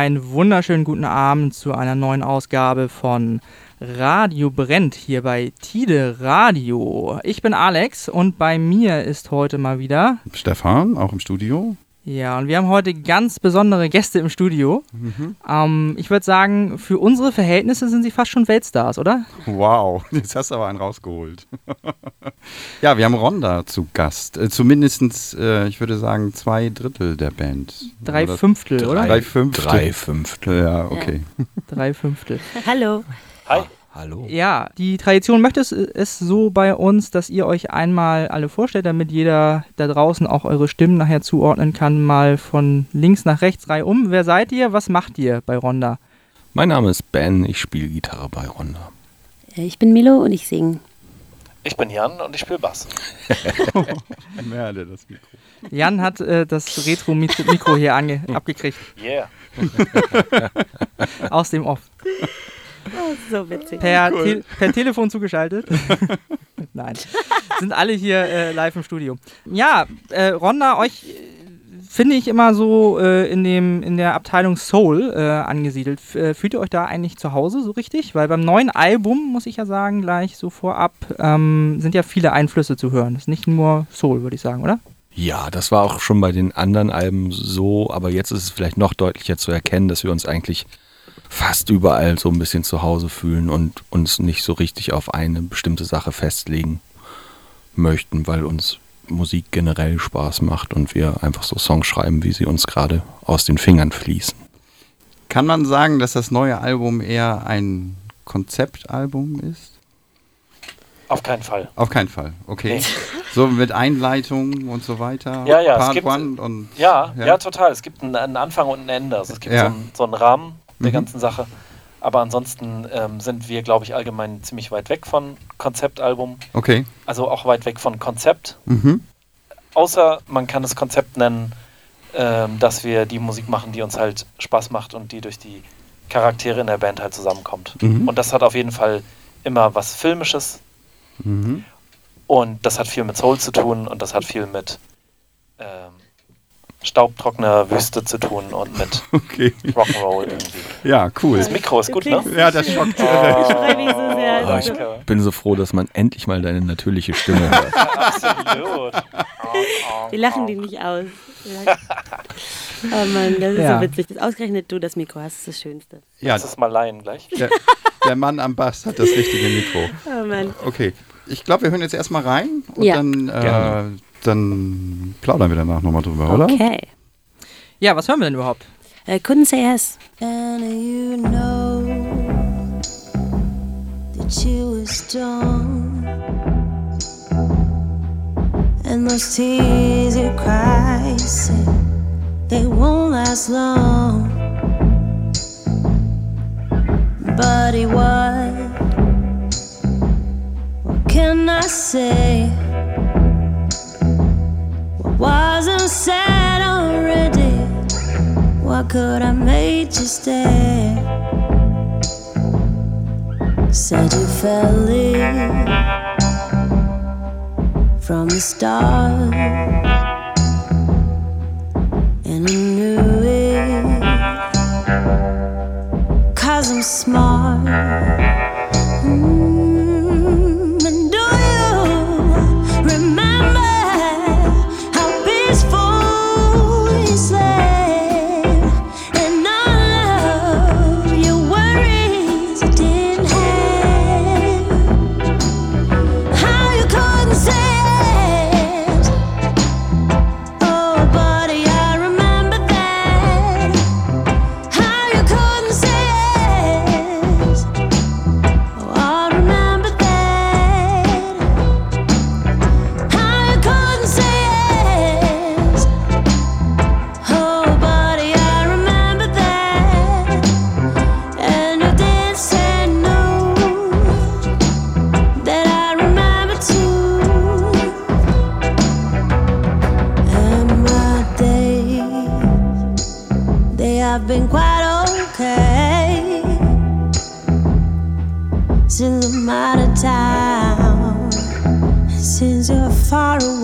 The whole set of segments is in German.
Einen wunderschönen guten Abend zu einer neuen Ausgabe von Radio Brennt hier bei Tide Radio. Ich bin Alex und bei mir ist heute mal wieder Stefan, auch im Studio. Ja, und wir haben heute ganz besondere Gäste im Studio. Mhm. Ähm, ich würde sagen, für unsere Verhältnisse sind sie fast schon Weltstars, oder? Wow, jetzt hast du aber einen rausgeholt. ja, wir haben Ronda zu Gast. Äh, zumindest, äh, ich würde sagen, zwei Drittel der Band. Drei oder Fünftel, drei, oder? Drei Fünftel. Drei Fünftel, ja, okay. Ja. Drei Fünftel. Hallo. Hi. Hallo. Ja, die Tradition möchte es, es so bei uns, dass ihr euch einmal alle vorstellt, damit jeder da draußen auch eure Stimmen nachher zuordnen kann, mal von links nach rechts reihum. Wer seid ihr? Was macht ihr bei Ronda? Mein Name ist Ben, ich spiele Gitarre bei Ronda. Äh, ich bin Milo und ich singe. Ich bin Jan und ich spiele Bass. Merle das Mikro. Jan hat äh, das Retro-Mikro hier ange abgekriegt. Yeah. Aus dem Off. Oh, so witzig. Per, Cool. Te per Telefon zugeschaltet. Nein. Sind alle hier äh, live im Studio. Ja, äh, Ronda, euch äh, finde ich immer so äh, in, dem, in der Abteilung Soul äh, angesiedelt. F äh, fühlt ihr euch da eigentlich zu Hause so richtig? Weil beim neuen Album, muss ich ja sagen, gleich so vorab, ähm, sind ja viele Einflüsse zu hören. Das ist nicht nur Soul, würde ich sagen, oder? Ja, das war auch schon bei den anderen Alben so, aber jetzt ist es vielleicht noch deutlicher zu erkennen, dass wir uns eigentlich fast überall so ein bisschen zu Hause fühlen und uns nicht so richtig auf eine bestimmte Sache festlegen möchten, weil uns Musik generell Spaß macht und wir einfach so Songs schreiben, wie sie uns gerade aus den Fingern fließen. Kann man sagen, dass das neue Album eher ein Konzeptalbum ist? Auf keinen Fall. Auf keinen Fall, okay. Nee. So mit Einleitung und so weiter. Ja, ja, es Part gibt- one und Ja, ja, Ja. total. Es gibt einen, einen Anfang und ein Ende. Also es gibt Ja. so, einen, so einen Rahmen der Mhm. ganzen Sache. Aber ansonsten ähm, sind wir, glaube ich, allgemein ziemlich weit weg von Konzeptalbum. okay. Also auch weit weg von Konzept. Mhm. Außer man kann es Konzept nennen, ähm, dass wir die Musik machen, die uns halt Spaß macht und die durch die Charaktere in der Band halt zusammenkommt. Mhm. Und das hat auf jeden Fall immer was Filmisches Mhm. und das hat viel mit Soul zu tun und das hat viel mit ähm, staubtrockener Wüste zu tun und mit Okay. Rock'n'Roll irgendwie. Ja, cool. Das Mikro ist gut, ne? Ja, das schockt. Sehr. Oh, ich bin so froh, dass man endlich mal deine natürliche Stimme hört. Absolut. Wir lachen die nicht aus. Oh Mann, das ist Ja. so witzig. Das ausgerechnet du das Mikro hast, ist das Schönste. Ja, Lass es mal leihen gleich. der, der Mann am Bass hat das richtige Mikro. Oh Mann. Okay. Ich glaube, wir hören jetzt erstmal rein und Ja. dann, äh. Dann plaudern wir danach nochmal drüber, oder? Okay. Ja, was hören wir denn überhaupt? Uh, couldn't say yes. And you know that you were strong. And those tears you cry, say they won't last long. Buddy, what? What can I say? Wasn't said already? What could I make you stay? Said you fell in from the start, and I knew it. Cause I'm smart. Far away.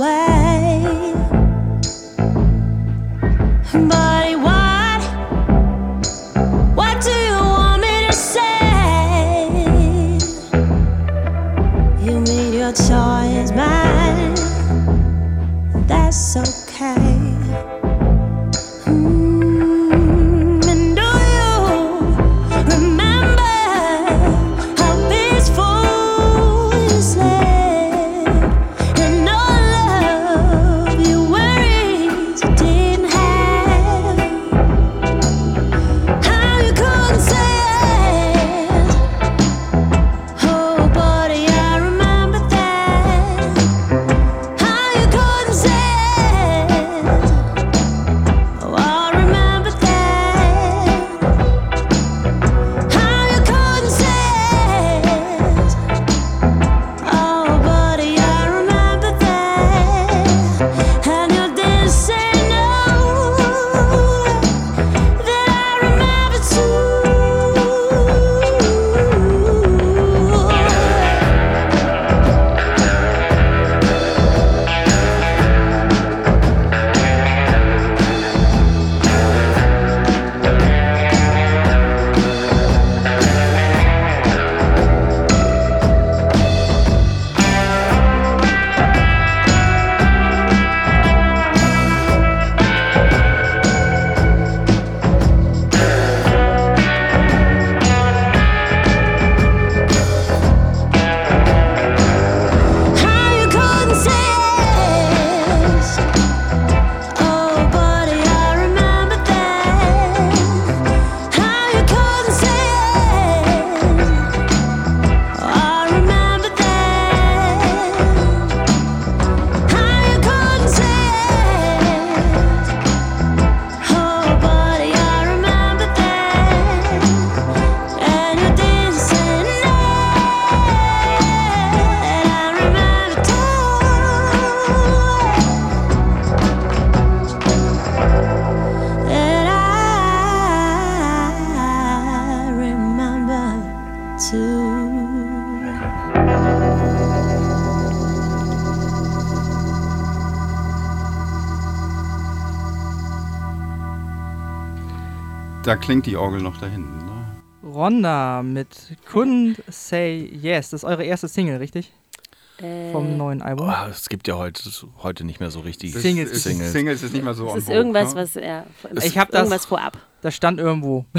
Da klingt die Orgel noch da hinten. Ne? Ronda mit Couldn't Say Yes. Das ist eure erste Single, richtig? Äh, Vom neuen Album. Oh, es gibt ja heute, heute nicht mehr so richtige Singles. Ist- Singles. Singles ist nicht mehr so Das on ist irgendwas, ne? was ja, Ich hab das- irgendwas vorab. Das stand irgendwo.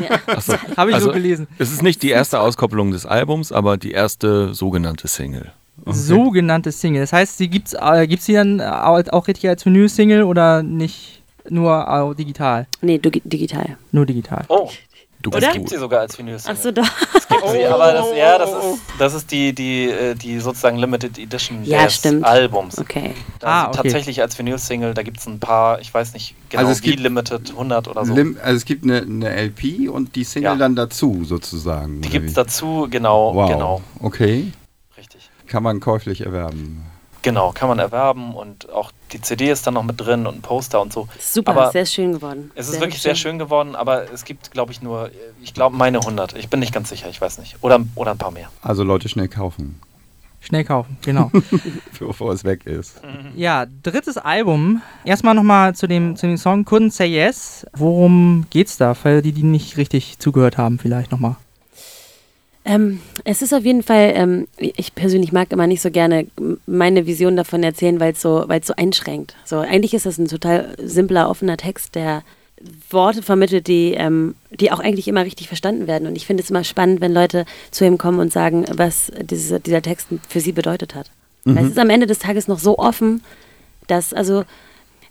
Ja. Achso. Habe ich so Also, gelesen. Es ist nicht die erste Auskopplung des Albums, aber die erste sogenannte Single. Sogenannte Single. Das heißt, sie gibt's, äh, gibt's die dann auch, auch richtig als Vinyl-Single oder nicht nur äh, digital? Nee, du, digital. Nur digital. Oh, Du es bist gibt sie sogar als vinyl Ach so, doch. gibt sie, aber das, ja, das ist, das ist die, die, äh, die sozusagen Limited Edition Ja, des stimmt. Albums. Okay. Da Ah, okay. tatsächlich als Vinyl-Single, da gibt es ein paar, ich weiß nicht genau Also es wie gibt- Limited, 100 oder so. Lim also es gibt eine, eine LP und die Single Ja. dann dazu sozusagen. die gibt es dazu, genau, Wow. genau, Okay. richtig. Kann man käuflich erwerben. Genau, kann man erwerben und auch die CD ist dann noch mit drin und ein Poster und so. Super, Aber sehr schön geworden. Es ist wirklich sehr schön geworden, aber es gibt, glaube ich, nur, ich glaube, meine 100. Ich bin nicht ganz sicher, ich weiß nicht. Oder, oder ein paar mehr. Also Leute schnell kaufen, Schnell kaufen, genau. bevor es weg ist. ja, drittes Album. Erstmal nochmal zu dem, zu dem Song Couldn't Say Yes. Worum geht's da? Für die, die nicht richtig zugehört haben, vielleicht nochmal. Ähm, es ist auf jeden Fall, ähm, ich persönlich mag immer nicht so gerne meine Vision davon erzählen, weil es so, weil's so einschränkt. So, eigentlich ist das ein total simpler, offener Text, der Worte vermittelt, die, ähm, die auch eigentlich immer richtig verstanden werden. Und ich finde es immer spannend, wenn Leute zu ihm kommen und sagen, was diese, dieser Text für sie bedeutet hat. Weil es ist am Ende des Tages noch so offen, dass, also,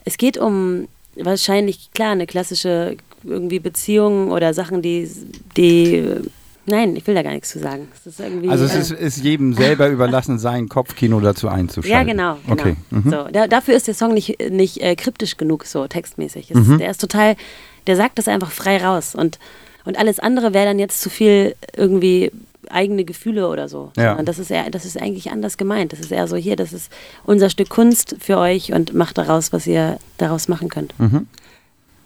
es geht um wahrscheinlich, klar, eine klassische irgendwie Beziehung oder Sachen, die, die, nein, ich will da gar nichts zu sagen. Es ist irgendwie, Also es äh, ist, ist jedem selber überlassen, sein Kopfkino dazu einzuschalten. ja, genau. genau. Okay. Mhm. So, da, dafür ist der Song nicht, nicht äh, kryptisch genug, so textmäßig. Es, Mhm. Der ist total, der sagt das einfach frei raus. Und, und alles andere wäre dann jetzt zu viel irgendwie eigene Gefühle oder so. Ja. Sondern das ist, eher, das ist eigentlich anders gemeint. Das ist eher so, hier, das ist unser Stück Kunst für euch und macht daraus, was ihr daraus machen könnt. Mhm.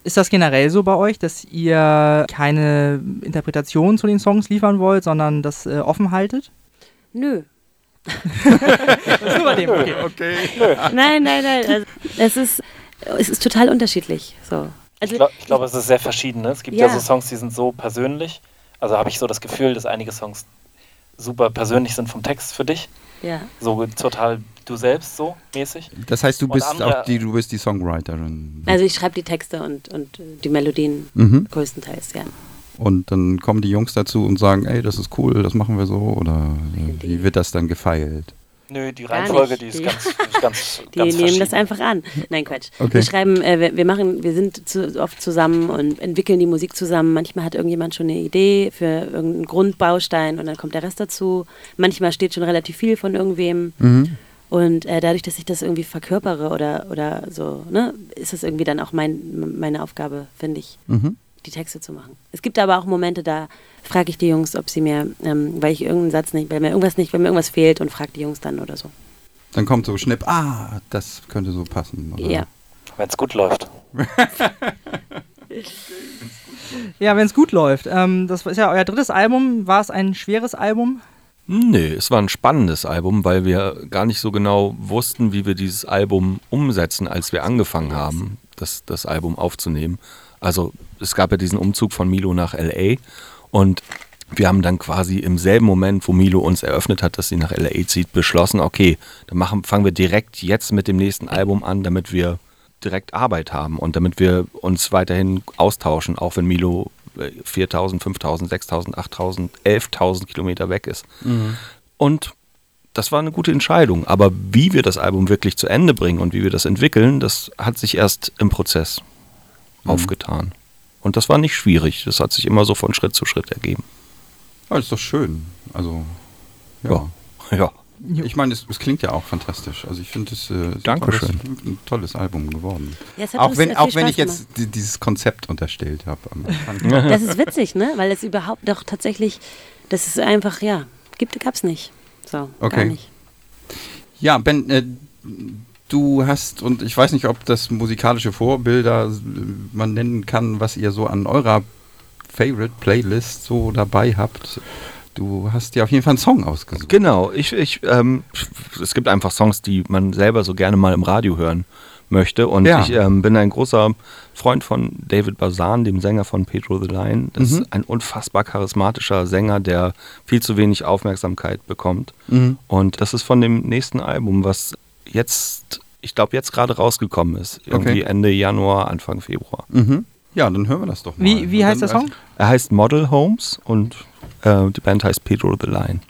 Ist das generell so bei euch, dass ihr keine Interpretation zu den Songs liefern wollt, sondern das äh, offen haltet? Nö. Nur bei dem, okay. Okay. Nein, nein, nein. Also, es, ist, es ist total unterschiedlich. So. Also, Ich, glaub, glaube, es ist sehr verschieden. Ne? Es gibt ja. Ja. so Songs, die sind so persönlich. Also habe ich so das Gefühl, dass einige Songs super persönlich sind vom Text für dich. Ja. So total du selbst so mäßig. Das heißt, du Und bist andere- auch die, du bist die Songwriterin. Also ich schreibe die Texte und, und die Melodien mhm. größtenteils, ja. Und dann kommen die Jungs dazu und sagen, ey, das ist cool, das machen wir so. Oder wie wird das dann gefeilt? Nö, die Reihenfolge, die ist Die- ganz, die ist ganz, Die ganz nehmen das einfach an. Nein, Quatsch. Okay. Wir schreiben, äh, wir, wir machen, wir sind zu, oft zusammen und entwickeln die Musik zusammen. Manchmal hat irgendjemand schon eine Idee für irgendeinen Grundbaustein und dann kommt der Rest dazu. Manchmal steht schon relativ viel von irgendwem. Mhm. Und äh, dadurch, dass ich das irgendwie verkörpere oder, oder so, ne, ist es irgendwie dann auch mein, meine Aufgabe, finde ich, Mhm. Die Texte zu machen. Es gibt aber auch Momente, da frage ich die Jungs, ob sie mir, ähm, weil ich irgendeinen Satz nicht, weil mir irgendwas nicht, weil mir irgendwas fehlt und frage die Jungs dann oder so. Dann kommt so Schnipp, ah, das könnte so passen. Oder? Ja. Wenn es gut läuft. Ja, wenn es gut läuft. Ähm, das ist ja euer drittes Album. War es ein schweres Album? Nee, es war ein spannendes Album, weil wir gar nicht so genau wussten, wie wir dieses Album umsetzen, als wir angefangen haben, das, das Album aufzunehmen. Also es gab ja diesen Umzug von Milo nach LA und wir haben dann quasi im selben Moment, wo Milo uns eröffnet hat, dass sie nach LA zieht, beschlossen, okay, dann machen, fangen wir direkt jetzt mit dem nächsten Album an, damit wir direkt Arbeit haben und damit wir uns weiterhin austauschen, auch wenn Milo äh, 4000, 5000, 6000, 8000, 11.000 Kilometer weg ist. Und das war eine gute Entscheidung. Aber wie wir das Album wirklich zu Ende bringen und wie wir das entwickeln, das hat sich erst im Prozess aufgetan. Und das war nicht schwierig. Das hat sich immer so von Schritt zu Schritt ergeben. Ja, ist doch schön. Also, ja. Ja. Ja. Ich meine, es, es klingt ja auch fantastisch. Also ich finde es äh, ist ein Dankeschön. tolles- ein tolles Album geworden. Ja, es Auch wenn, auch wenn ich jetzt die, dieses Konzept unterstellt habe. Das ist witzig, ne? Weil es überhaupt doch tatsächlich, das ist einfach, ja, gibt, gab's nicht. So, gar Okay. nicht. Ja, Ben, äh, du hast, und ich weiß nicht, ob das musikalische Vorbilder äh, man nennen kann, was ihr so an eurer Favorite Playlist so dabei habt. Du hast dir auf jeden Fall einen Song ausgesucht. Genau, ich, ich, ähm, es gibt einfach Songs, die man selber so gerne mal im Radio hören möchte. Und Ja. ich ähm, bin ein großer Freund von David Bazan, dem Sänger von Pedro the Lion. Das Mhm. ist ein unfassbar charismatischer Sänger, der viel zu wenig Aufmerksamkeit bekommt. Mhm. Und das ist von dem nächsten Album, was jetzt, ich glaube, jetzt gerade rausgekommen ist. Irgendwie Okay. Ende Januar, Anfang Februar. Mhm. Ja, dann hören wir das doch mal. Wie, wie heißt der Song? Er heißt Model Homes und äh, die Band heißt Pedro the Lion.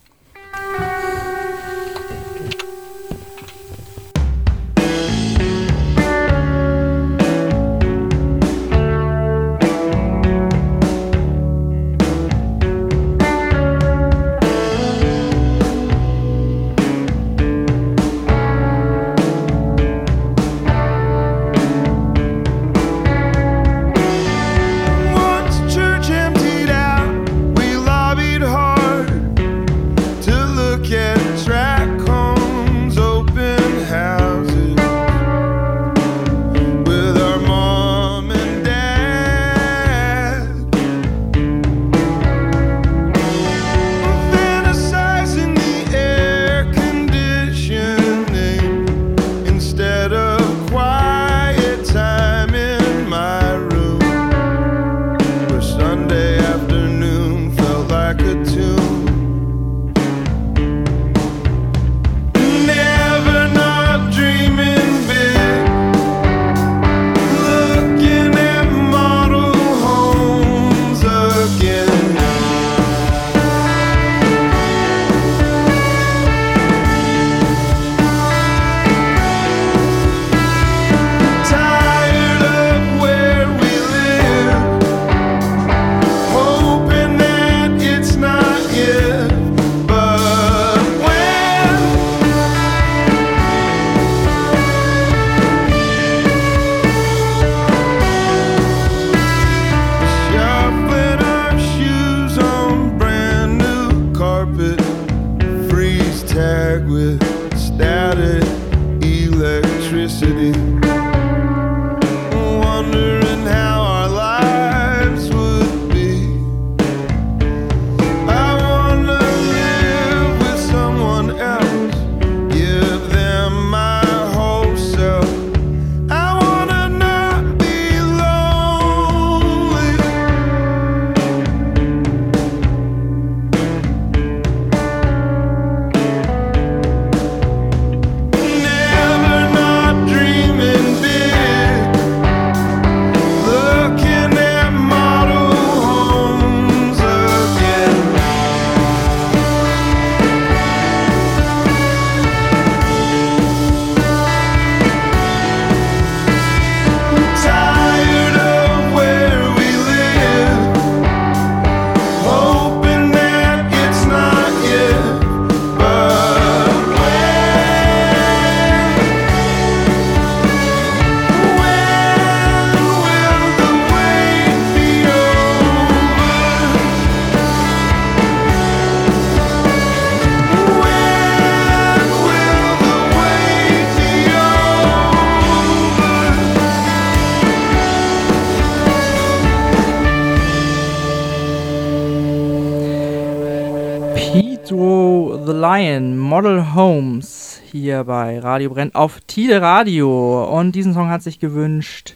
Model Homes, hier bei Radio Brennt auf Tide Radio. Und diesen Song hat sich gewünscht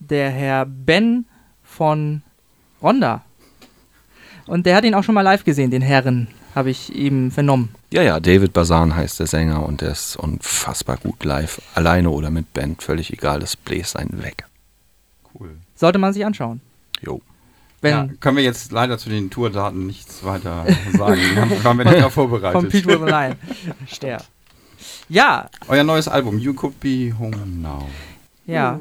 der Herr Ben von Ronda. Und der hat ihn auch schon mal live gesehen, den Herren, habe ich eben vernommen. Ja, ja, David Bazan heißt der Sänger und der ist unfassbar gut live. Alleine oder mit Band, völlig egal, das bläst einen weg. Cool. Sollte man sich anschauen. Jo. Wenn ja, können wir jetzt leider zu den Tourdaten nichts weiter sagen. Haben, haben wir nicht darauf von vorbereitet. Pete with a ja. Euer neues Album, You Could Be Home Now. Ja.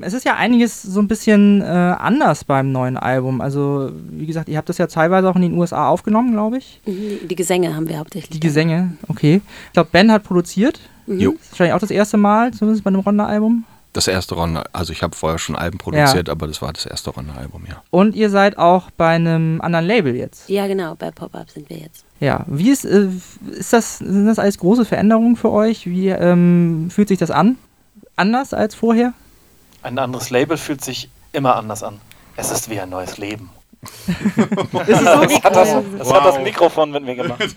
Es ist ja einiges so ein bisschen äh, anders beim neuen Album. Also, wie gesagt, ihr habt das ja teilweise auch in den USA aufgenommen, glaube ich. Mhm, Die Gesänge haben wir hauptsächlich. Die Gesänge, okay. Ich glaube, Ben hat produziert. Mhm. Jo. Das ist wahrscheinlich auch das erste Mal, zumindest bei einem Ronda-Album. Das erste Ronda, also ich habe vorher schon Alben produziert, aber das war das erste Ronda-Album, ja. Und ihr seid auch bei einem anderen Label jetzt. Ja, genau, bei Pop-Up sind wir jetzt. Ja. Wie ist, äh, ist das, sind das alles große Veränderungen für euch? Wie ähm, fühlt sich das an? Anders als vorher? Ein anderes Label fühlt sich immer anders an. Es ist wie ein neues Leben. So? Das hat das, das, hat das Wow. Mikrofon mit mir gemacht.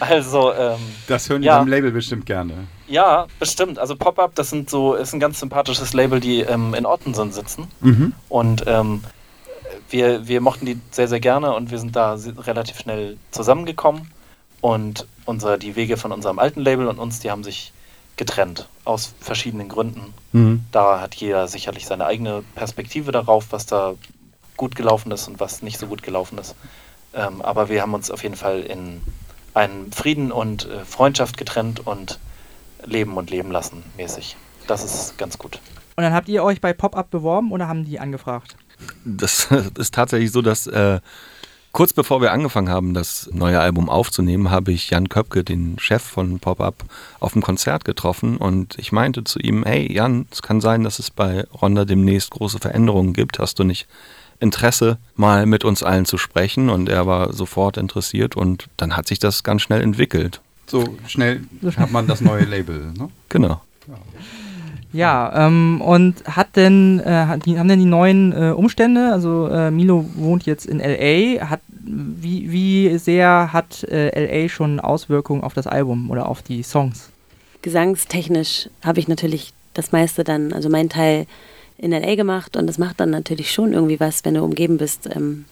Also, ähm, Das hören die Ja. beim Label bestimmt gerne. ja, bestimmt. Also Pop-Up, das sind so, ist ein ganz sympathisches Label, die ähm, in Ottensen sitzen. Mhm. Und ähm, wir, wir mochten die sehr, sehr gerne und wir sind da relativ schnell zusammengekommen. Und unser, die Wege von unserem alten Label und uns, die haben sich getrennt. Aus verschiedenen Gründen. Mhm. Da hat jeder sicherlich seine eigene Perspektive darauf, was da gut gelaufen ist und was nicht so gut gelaufen ist. Ähm, aber wir haben uns auf jeden Fall in einen Frieden und äh, Freundschaft getrennt und leben und leben lassen mäßig. Das ist ganz gut. Und dann habt ihr euch bei Pop-Up beworben oder haben die angefragt? Das ist tatsächlich so, dass äh, kurz bevor wir angefangen haben, das neue Album aufzunehmen, habe ich Jan Köpke, den Chef von Pop-Up, auf dem Konzert getroffen und ich meinte zu ihm, hey Jan, es kann sein, dass es bei Ronda demnächst große Veränderungen gibt. Hast du nicht Interesse, mal mit uns allen zu sprechen? Und er war sofort interessiert und dann hat sich das ganz schnell entwickelt. So schnell hat man das neue Label. Ne? Genau. Ja, ähm, und hat denn, äh, hat die, haben denn die neuen äh, Umstände, also äh, Milo wohnt jetzt in LA, hat, wie, wie sehr hat äh, LA schon Auswirkungen auf das Album oder auf die Songs? Gesangstechnisch habe ich natürlich das meiste dann, also meinen Teil in LA gemacht und das macht dann natürlich schon irgendwie was, wenn du umgeben bist ähm,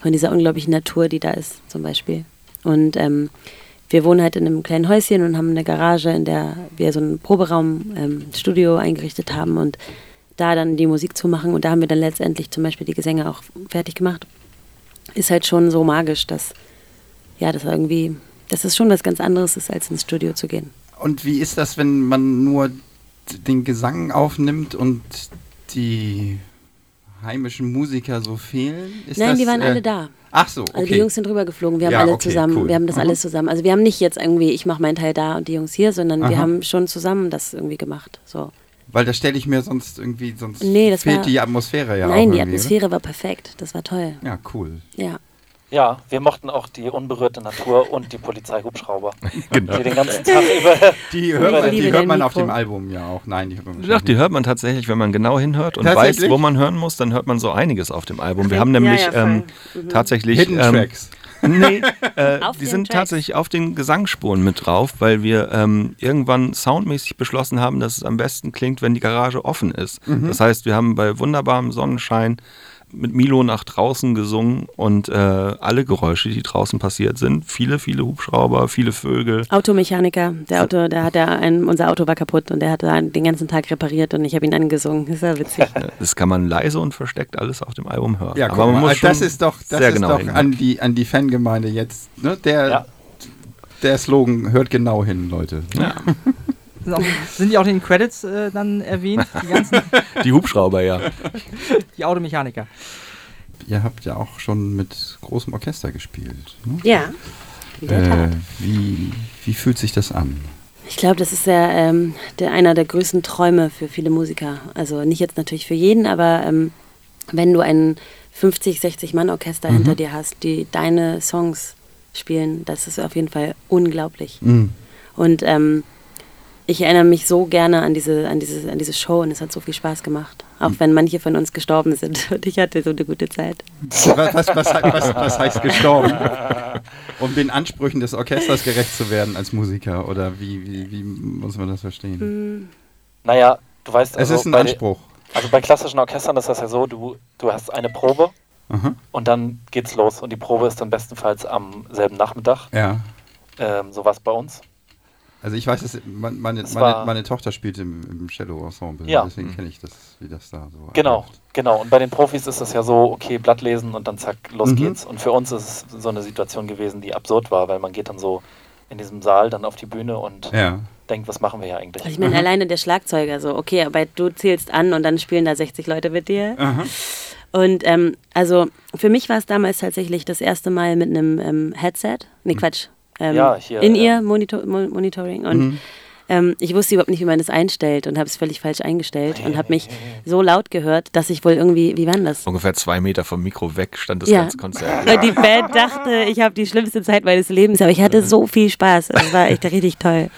von dieser unglaublichen Natur, die da ist, zum Beispiel. Und ähm, wir wohnen halt in einem kleinen Häuschen und haben eine Garage, in der wir so einen Proberaum, ähm, Studio eingerichtet haben und da dann die Musik zu machen. Und da haben wir dann letztendlich zum Beispiel die Gesänge auch fertig gemacht. Ist halt schon so magisch, dass, ja, das irgendwie, dass es schon was ganz anderes ist, als ins Studio zu gehen. Und wie ist das, wenn man nur den Gesang aufnimmt und die heimischen Musiker so fehlen? Ist Nein, das, die waren äh, alle da. Ach so, okay. Also die Jungs sind rüber geflogen. Wir haben Ja, alle okay, zusammen, cool. wir haben das Aha. alles zusammen. Also wir haben nicht jetzt irgendwie, ich mache meinen Teil da und die Jungs hier, sondern wir Aha. haben schon zusammen das irgendwie gemacht. So. Weil da stelle ich mir sonst irgendwie, sonst Nee, das fehlt war- die Atmosphäre ja auch Nein, die Atmosphäre war perfekt. Das war toll. Ja, cool. Ja. Ja, wir mochten auch die unberührte Natur und die Polizeihubschrauber, Genau. die den ganzen Tag über. Die hört man, die hört man auf dem Album ja auch. Nein, die hört man Doch, die hört man tatsächlich, wenn man genau hinhört und weiß, wo man hören muss, dann hört man so einiges auf dem Album. Wir haben Ja, nämlich ja, voll. ähm, Mhm. tatsächlich. Hidden ähm, Tracks. Nee, äh, die sind Tracks. tatsächlich auf den Gesangsspuren mit drauf, weil wir ähm, irgendwann soundmäßig beschlossen haben, dass es am besten klingt, wenn die Garage offen ist. Das heißt, wir haben bei wunderbarem Sonnenschein mit Milo nach draußen gesungen und äh, alle Geräusche, die draußen passiert sind, viele, viele Hubschrauber, viele Vögel. Automechaniker, der Auto, der hat ja ein, unser Auto war kaputt und der hat den ganzen Tag repariert und ich habe ihn angesungen. Das ist ja witzig. Das kann man leise und versteckt alles auf dem Album hören. Ja, Aber man mal, muss das schon ist doch, das sehr ist genau doch an, die, an die Fangemeinde jetzt. Ne? Der, Ja. der Slogan hört genau hin, Leute. Ja, auch, sind die auch in den Credits äh, dann erwähnt, die ganzen, die Hubschrauber, ja. die Automechaniker? Ihr habt ja auch schon mit großem Orchester gespielt. Ne? Ja. Äh, wie, wie fühlt sich das an? Ich glaube, das ist ja ähm, der, einer der größten Träume für viele Musiker. Also nicht jetzt natürlich für jeden, aber ähm, wenn du ein 50, 60 Mann Orchester Mhm. hinter dir hast, die deine Songs spielen, das ist auf jeden Fall unglaublich. Mhm. Und ähm, ich erinnere mich so gerne an diese, an, diese, an diese Show und es hat so viel Spaß gemacht. Auch wenn manche von uns gestorben sind und ich hatte so eine gute Zeit. Was, was, was, was, was heißt gestorben? Um den Ansprüchen des Orchesters gerecht zu werden als Musiker? Oder wie, wie, wie muss man das verstehen? Naja, du weißt, Es also, ist ein bei, Anspruch. also bei klassischen Orchestern ist das ja so, du, du hast eine Probe Aha. und dann geht's los und die Probe ist dann bestenfalls am selben Nachmittag. Ja. Ähm, so was bei uns. Also ich weiß, dass mein- meine, Es meine, meine Tochter spielt im, im Cello-Ensemble. Ja. Deswegen kenne ich das, wie das da so Genau, abläuft. genau. Und bei den Profis ist das ja so, okay, Blatt lesen und dann zack, los Mhm. geht's. Und für uns ist es so eine Situation gewesen, die absurd war, weil man geht dann so in diesem Saal dann auf die Bühne und Ja. denkt, was machen wir hier eigentlich? Also ich meine, alleine der Schlagzeuger so, okay, aber du zählst an und dann spielen da 60 Leute mit dir. Aha. Und ähm, also für mich war es damals tatsächlich das erste Mal mit einem ähm, Headset. Nee, Quatsch. Ähm, Ja, hier, In ja. ihr Monitor Mo Monitoring. Und Mhm. ähm, ich wusste überhaupt nicht, wie man das einstellt und habe es völlig falsch eingestellt und habe mich so laut gehört, dass ich wohl irgendwie, wie war denn das? Ungefähr zwei Meter vom Mikro weg stand das Ja. ganze Konzert. Weil die Band dachte, ich habe die schlimmste Zeit meines Lebens, aber ich hatte so viel Spaß. Es war echt richtig toll.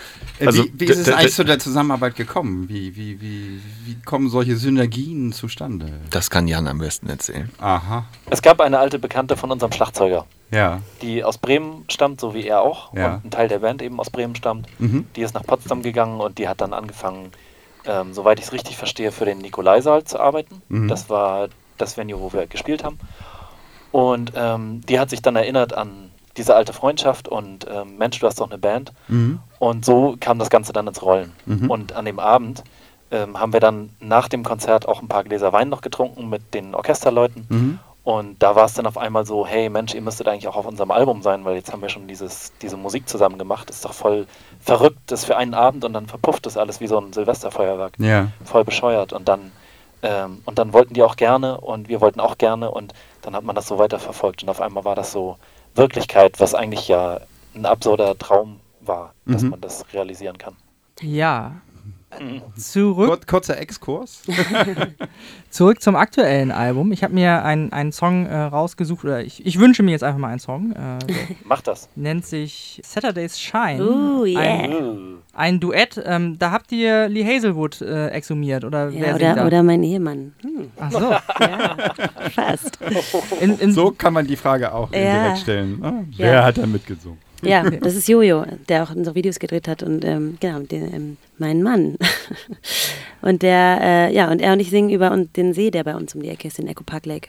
Äh, Also, wie, wie ist es eigentlich zu der Zusammenarbeit gekommen? Wie, wie, wie, wie kommen solche Synergien zustande? Das kann Jan am besten erzählen. Aha. Es gab eine alte Bekannte von unserem Schlagzeuger, Ja. die aus Bremen stammt, so wie er auch. Ja. Und ein Teil der Band eben aus Bremen stammt. Mhm. Die ist nach Potsdam gegangen und die hat dann angefangen, ähm, soweit ich es richtig verstehe, für den Nikolaisaal zu arbeiten. Mhm. Das war das Venue, wo wir gespielt haben. Und ähm, die hat sich dann erinnert an diese alte Freundschaft und ähm, Mensch, du hast doch eine Band. Mhm. Und so kam das Ganze dann ins Rollen. Mhm. Und an dem Abend ähm, haben wir dann nach dem Konzert auch ein paar Gläser Wein noch getrunken mit den Orchesterleuten. Mhm. Und da war es dann auf einmal so, hey Mensch, ihr müsstet eigentlich auch auf unserem Album sein, weil jetzt haben wir schon dieses, diese Musik zusammen gemacht. Ist doch voll verrückt, das für einen Abend und dann verpufft das alles wie so ein Silvesterfeuerwerk. Ja. Voll bescheuert. Und dann, ähm, und dann wollten die auch gerne und wir wollten auch gerne und dann hat man das so weiterverfolgt. Und auf einmal war das so Wirklichkeit, was eigentlich ja ein absurder Traum war, dass Mhm. man das realisieren kann. Ja. Mhm. Zurück, Kur kurzer Exkurs. zurück zum aktuellen Album. Ich habe mir einen, einen Song äh, rausgesucht, oder ich, ich wünsche mir jetzt einfach mal einen Song. Äh, Mach das. nennt sich Saturday's Shine. Uh, yeah. Ein, Uh. ein Duett. Ähm, da habt ihr Lee Hazelwood äh, exhumiert, oder wer Ja, singt oder, da? oder mein Ehemann. Hm, Ach so. ja, fast. In, in, So kann man die Frage auch Ja. indirekt stellen. Ah, Ja. Wer hat da mitgesungen? Ja, das ist Jojo, der auch unsere Videos gedreht hat und ähm, genau, den, ähm, mein Mann. und der, äh, ja, und er und ich singen über und den See, der bei uns um die Ecke ist, den Echo Park Lake.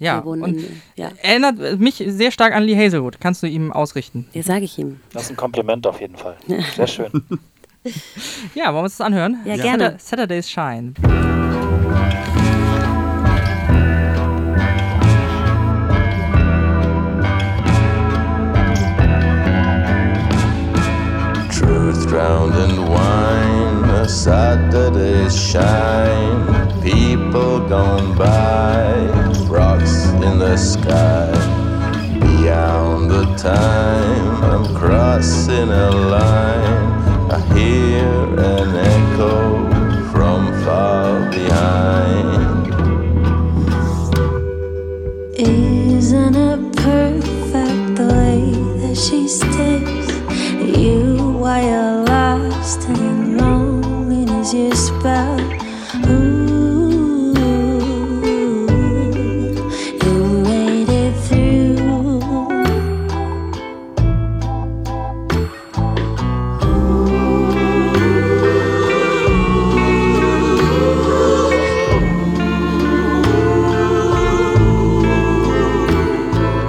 ja, und in, ja, erinnert mich sehr stark an Lee Hazelwood. Kannst du ihm ausrichten? das sage ich ihm. Das ist ein Kompliment auf jeden Fall. Sehr schön. Ja, wollen wir uns das anhören? Ja, gerne. Satur- Saturday's Shine. Drowned in wine, a Saturday's shine. People gone by, rocks in the sky. Beyond the time, I'm crossing a line. I hear an echo from far behind. Isn't it perfect the way that she stays? You in loneliness, you spell. Ooh, you made it through. Ooh.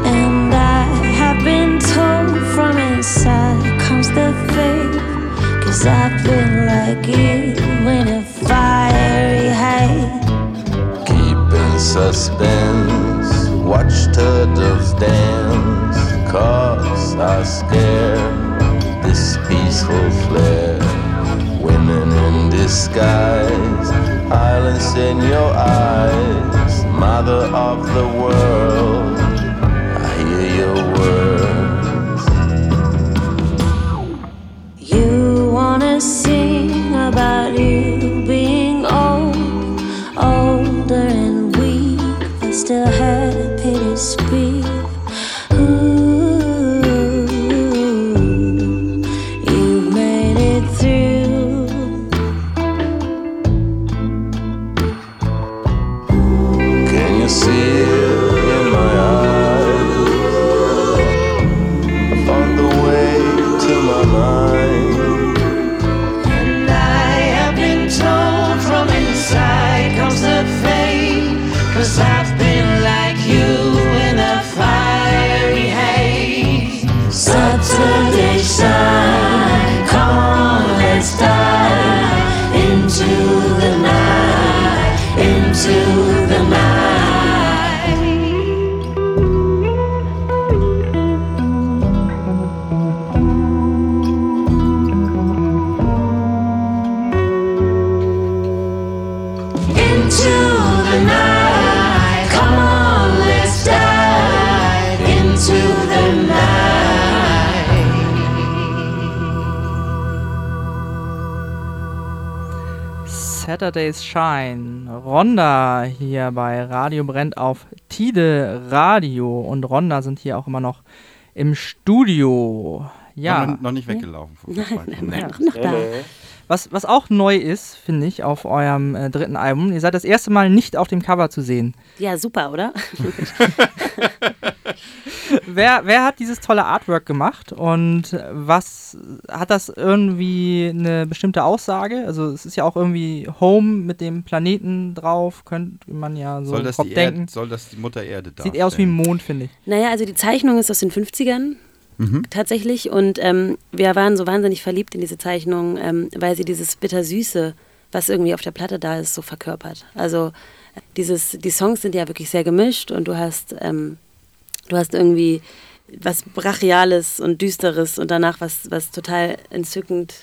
And I have been told from inside comes the faith. Cause I've been like you suspense, watch turtles dance, cause I scare this peaceful flare. Women in disguise, islands in your eyes, mother of the world. I hear your words. Saturdays Shine. Ronda hier bei Radio Brennt auf Tide Radio. Und Ronda sind hier auch immer noch im Studio. Ja. Noch, noch nicht weggelaufen. vom Balkon. Nein, noch, noch da. Was, was auch neu ist, finde ich, auf eurem äh, dritten Album, ihr seid das erste Mal nicht auf dem Cover zu sehen. Ja, super, oder? Wer, wer hat dieses tolle Artwork gemacht und was hat das irgendwie eine bestimmte Aussage? Also es ist ja auch irgendwie Home mit dem Planeten drauf, könnte man ja so Soll das, die denken. Erde, soll das die Mutter Erde darstellen? Sieht eher aus wie ein Mond, finde ich. Naja, also die Zeichnung ist aus den 50ern tatsächlich und ähm, wir waren so wahnsinnig verliebt in diese Zeichnung, ähm, weil sie dieses Bittersüße, was irgendwie auf der Platte da ist, so verkörpert. Also dieses, die Songs sind ja wirklich sehr gemischt und du hast, ähm, du hast irgendwie was Brachiales und Düsteres und danach was, was total entzückend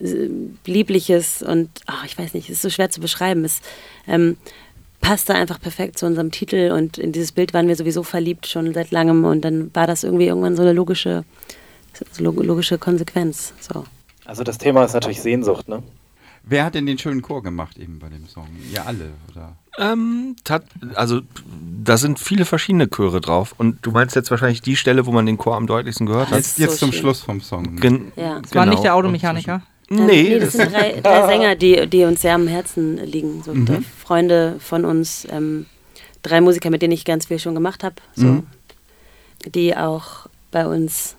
äh, Liebliches und ach, ich weiß nicht, es ist so schwer zu beschreiben. Es ähm, passte einfach perfekt zu unserem Titel und in dieses Bild waren wir sowieso verliebt schon seit langem und dann war das irgendwie irgendwann so eine logische, so logische Konsequenz. So. Also das Thema ist natürlich Sehnsucht, ne? Wer hat denn den schönen Chor gemacht eben bei dem Song? Ihr alle, oder? Ähm, tat, also da sind viele verschiedene Chöre drauf. Und du meinst jetzt wahrscheinlich die Stelle, wo man den Chor am deutlichsten gehört hat? Jetzt, jetzt so zum schön. Schluss vom Song. Gen Ja. Es war genau. nicht der Automechaniker. Ähm, Nee, das, das sind drei, drei Sänger, die, die uns sehr am Herzen liegen. So äh, Freunde von uns, ähm, drei Musiker, mit denen ich ganz viel schon gemacht habe, so, Mhm. die auch bei uns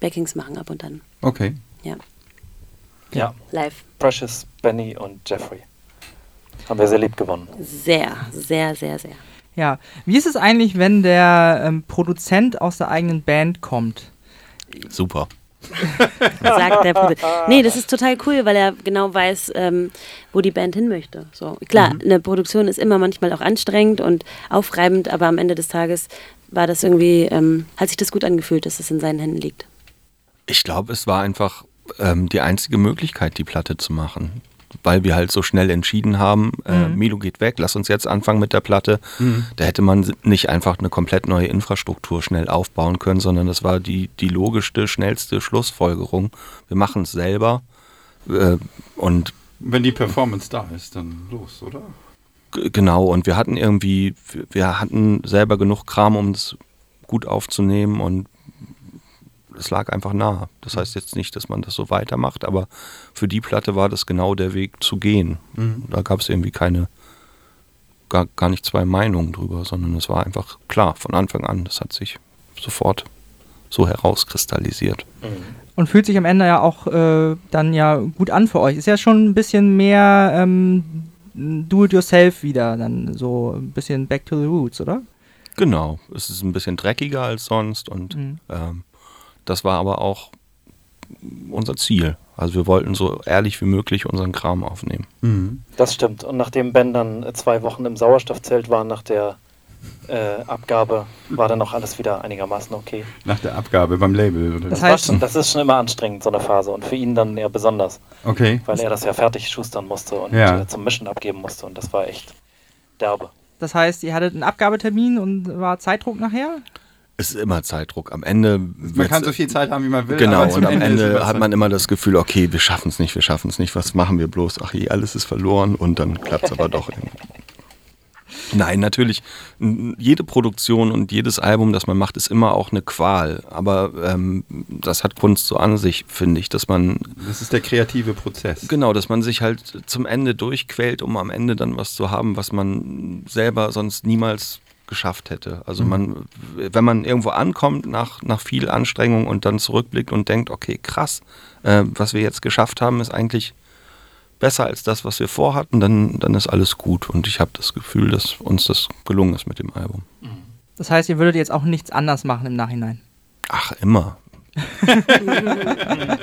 Backings machen ab und an. Okay. Ja, Ja. live. Precious, Benny und Jeffrey. Haben wir sehr lieb gewonnen. Sehr, sehr, sehr, sehr. Ja. Wie ist es eigentlich, wenn der ähm, Produzent aus der eigenen Band kommt? Super. sagt der Produzent. Nee, das ist total cool, weil er genau weiß, ähm, wo die Band hin möchte. So, klar, eine Produktion ist immer manchmal auch anstrengend und aufreibend, aber am Ende des Tages war das irgendwie, ähm, hat sich das gut angefühlt, dass es in seinen Händen liegt. Ich glaube, es war einfach ähm, die einzige Möglichkeit, die Platte zu machen. Weil wir halt so schnell entschieden haben, äh, Milo geht weg, lass uns jetzt anfangen mit der Platte. Da hätte man nicht einfach eine komplett neue Infrastruktur schnell aufbauen können, sondern das war die, die logischste, schnellste Schlussfolgerung. Wir machen es selber äh, und Wenn die Performance da ist, dann los, oder? Genau, und wir hatten irgendwie, wir hatten selber genug Kram, um es gut aufzunehmen und es lag einfach nah. Das heißt jetzt nicht, dass man das so weitermacht, aber für die Platte war das genau der Weg zu gehen. Da gab es irgendwie keine, gar, gar nicht zwei Meinungen drüber, sondern es war einfach klar von Anfang an. Das hat sich sofort so herauskristallisiert. Und fühlt sich am Ende ja auch äh, dann ja gut an für euch. Ist ja schon ein bisschen mehr ähm, Do-it-yourself wieder, dann so ein bisschen back to the roots, oder? Genau, es ist ein bisschen dreckiger als sonst und Mhm. ähm, das war aber auch unser Ziel. Also wir wollten so ehrlich wie möglich unseren Kram aufnehmen. Mhm. Das stimmt. Und nachdem Ben dann äh, zwei Wochen im Sauerstoffzelt war nach der äh, Abgabe, war dann auch alles wieder einigermaßen okay. Nach der Abgabe beim Label, oder? Das heißt- schon, das ist schon immer anstrengend, so eine Phase. Und für ihn dann ja besonders, okay. weil er das ja fertig schustern musste und Ja. äh, zum Mischen abgeben musste. Und das war echt derbe. Das heißt, ihr hattet einen Abgabetermin und war Zeitdruck nachher? Es ist immer Zeitdruck. Am Ende. Man kann so viel Zeit haben, wie man will. Genau, und am Ende es hat man immer das Gefühl, okay, wir schaffen es nicht, wir schaffen es nicht, was machen wir bloß? Ach je, alles ist verloren und dann klappt es aber doch irgendwie. Nein, natürlich, jede Produktion und jedes Album, das man macht, ist immer auch eine Qual. Aber ähm, das hat Kunst so an sich, finde ich, dass man Das ist der kreative Prozess. Genau, dass man sich halt zum Ende durchquält, um am Ende dann was zu haben, was man selber sonst niemals geschafft hätte. Also man, wenn man irgendwo ankommt nach, nach viel Anstrengung und dann zurückblickt und denkt, okay, krass, äh, was wir jetzt geschafft haben, ist eigentlich besser als das, was wir vorhatten, dann, dann ist alles gut. Und ich habe das Gefühl, dass uns das gelungen ist mit dem Album. Das heißt, ihr würdet jetzt auch nichts anders machen im Nachhinein. Ach, immer.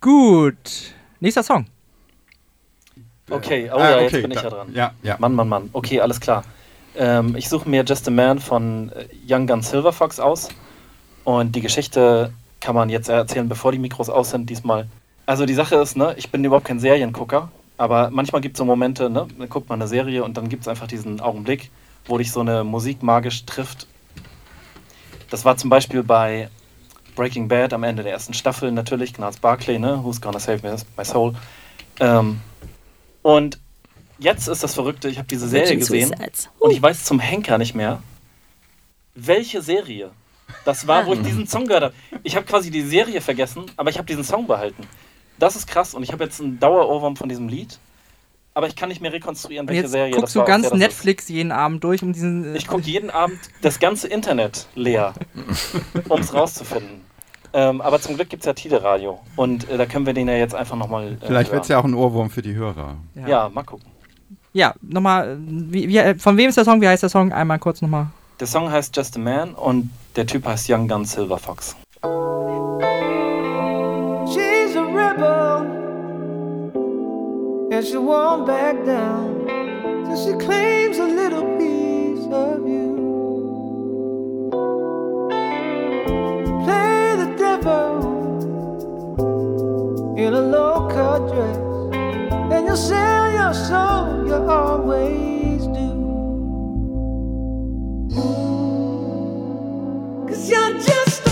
Gut. Nächster Song. Okay, oh Ah, ja, jetzt okay, bin ich ja dran. Ja, ja. Mann, Mann, Mann. Okay, alles klar. Ähm, ich suche mir Just a Man von äh, Young Gun Silver Fox aus. Und die Geschichte kann man jetzt erzählen, bevor die Mikros aus sind diesmal. Also die Sache ist, ne, ich bin überhaupt kein Seriengucker, Aber manchmal gibt es so Momente, ne? dann guckt man eine Serie und dann gibt es einfach diesen Augenblick, wo dich so eine Musik magisch trifft. Das war zum Beispiel bei Breaking Bad am Ende der ersten Staffel natürlich, Gnarls Barkley, ne? Who's Gonna Save Me- My Soul. Ähm, und jetzt ist das Verrückte, ich habe diese Serie Virgin gesehen Suicides. und ich weiß zum Henker nicht mehr, welche Serie das war, wo ich diesen Song gehört habe. Ich habe quasi die Serie vergessen, aber ich habe diesen Song behalten. Das ist krass und ich habe jetzt einen Dauerohrwurm von diesem Lied, aber ich kann nicht mehr rekonstruieren, welche jetzt Serie guckst das du war. aus ganz der das Netflix jeden Abend durch, um diesen. Ist. Ich gucke jeden Abend das ganze Internet leer, um es rauszufinden. Ähm, aber zum Glück gibt es ja Tide Radio und äh, da können wir den ja jetzt einfach nochmal. Äh, Vielleicht wird es ja auch ein Ohrwurm für die Hörer. ja. Ja, mal gucken. Ja, nochmal. Wie, wie, äh, von wem ist der Song? Wie heißt der Song? Einmal kurz nochmal. Der Song heißt Just a Man und der Typ heißt Young Gun Silver Fox. She's a rebel, and she won't back down till she claims a little piece of you. Play the devil in a low cut dress, and you'll sell your soul, you always do. Cause you're just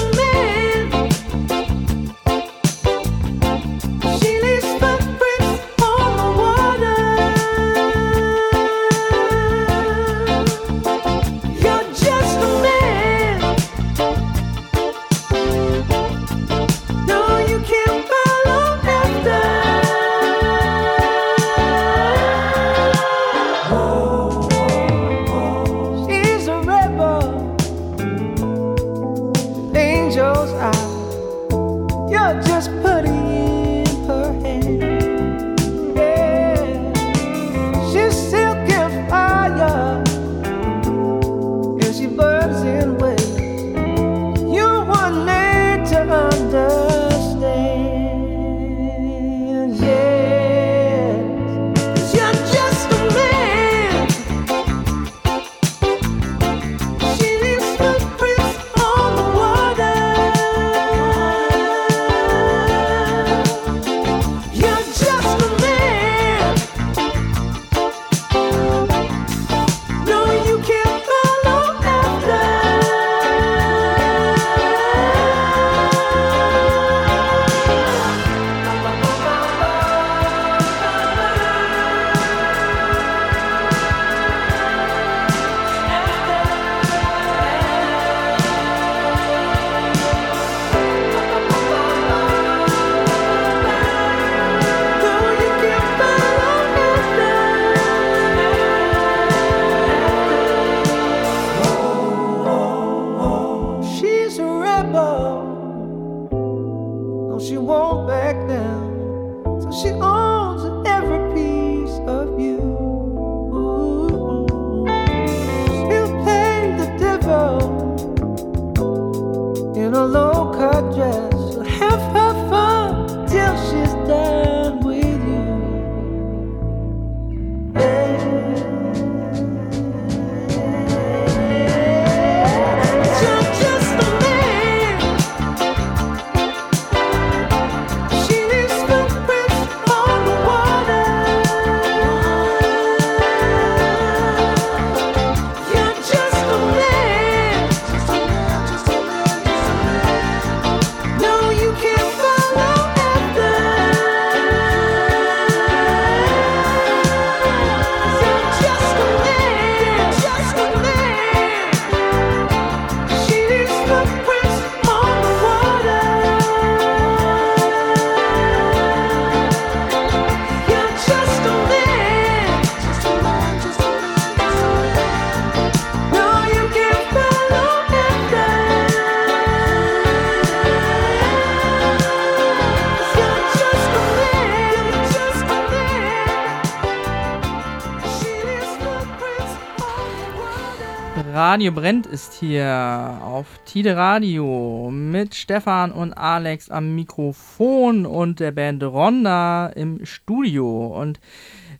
Radio Brennt ist hier auf Tide Radio mit Stefan und Alex am Mikrofon und der Band Ronda im Studio. Und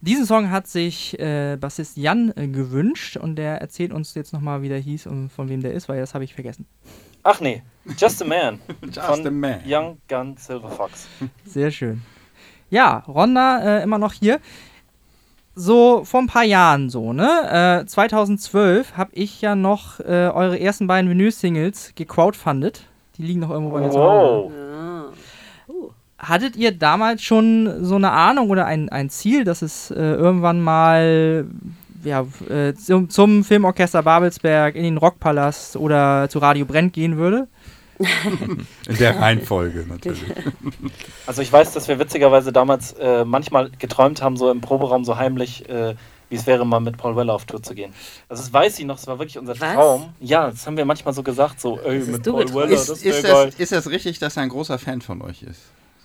diesen Song hat sich äh, Bassist Jan äh, gewünscht und der erzählt uns jetzt nochmal, wie der hieß und von wem der ist, weil das habe ich vergessen. Ach nee, Just a Man. Just von a Man. Young Gun Silver Fox. Sehr schön. Ja, Ronda äh, immer noch hier. So vor ein paar Jahren so, ne? Äh, 2012 habe ich ja noch äh, eure ersten beiden Vinyl-Singles gecrowdfundet. Die liegen noch irgendwo bei mir zu Hause. Wow. Hattet ihr damals schon so eine Ahnung oder ein, ein Ziel, dass es äh, irgendwann mal ja, äh, zum, zum Filmorchester Babelsberg in den Rockpalast oder zu Radio Brent gehen würde? In der Reihenfolge natürlich. Also ich weiß, dass wir witzigerweise damals äh, manchmal geträumt haben, so im Proberaum so heimlich, äh, wie es wäre, mal mit Paul Weller auf Tour zu gehen. Also das weiß ich noch, das war wirklich unser Was? Traum. Ja, das haben wir manchmal so gesagt, so, ey, mit Paul geträumt. Weller, Ist, das ist, geil. das, ist das richtig, dass er ein großer Fan von euch ist?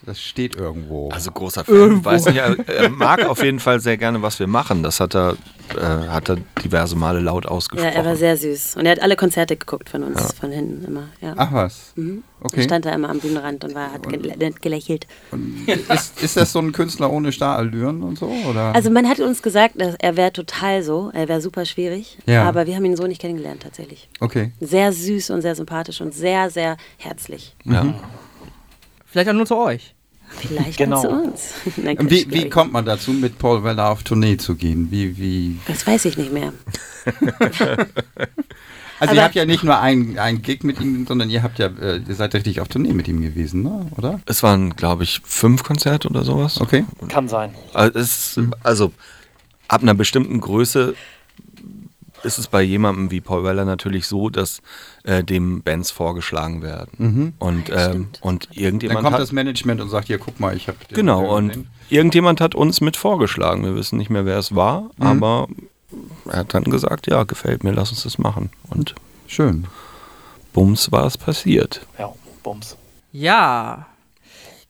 Das steht irgendwo. Also großer Fan. Irgendwo. Weiß nicht, er, er mag auf jeden Fall sehr gerne, was wir machen. Das hat er, äh, hat er diverse Male laut Ja, ausgesprochen. er war sehr süß. Und er hat alle Konzerte geguckt von uns, von hinten immer. Ja. Ach was. Mhm. Okay. Stand da immer am Bühnenrand und war, hat gel gelächelt. Und ist, ist das so ein Künstler ohne Starallüren und so? Oder? Also man hat uns gesagt, dass er wäre total so, er wäre super schwierig, Ja. aber wir haben ihn so nicht kennengelernt tatsächlich. okay. Sehr süß und sehr sympathisch und sehr, sehr herzlich. ja. Vielleicht auch nur zu euch. Vielleicht Genau. zu uns. Nein, Wie, wie kommt man dazu, mit Paul Weller auf Tournee zu gehen? Wie, wie? Das weiß ich nicht mehr. Also ihr Aber- habt ja nicht nur einen, einen Gig mit ihm, sondern ihr habt ja, äh, ihr seid richtig auf Tournee mit ihm gewesen, ne? oder? Es waren, glaube ich, fünf Konzerte oder sowas. Okay. Kann sein. Also, es, also ab einer bestimmten Größe ist es bei jemandem wie Paul Weller natürlich so, dass äh, dem Bands vorgeschlagen werden. Und, Ja, ähm, und Dann irgendjemand kommt hat, das Management und sagt, hier, guck mal, ich habe Genau, und irgendjemand hat uns mit vorgeschlagen. Wir wissen nicht mehr, wer es war, aber er hat dann gesagt, ja, gefällt mir, lass uns das machen. Und Schön. bums war es passiert. Ja, Bums. Ja.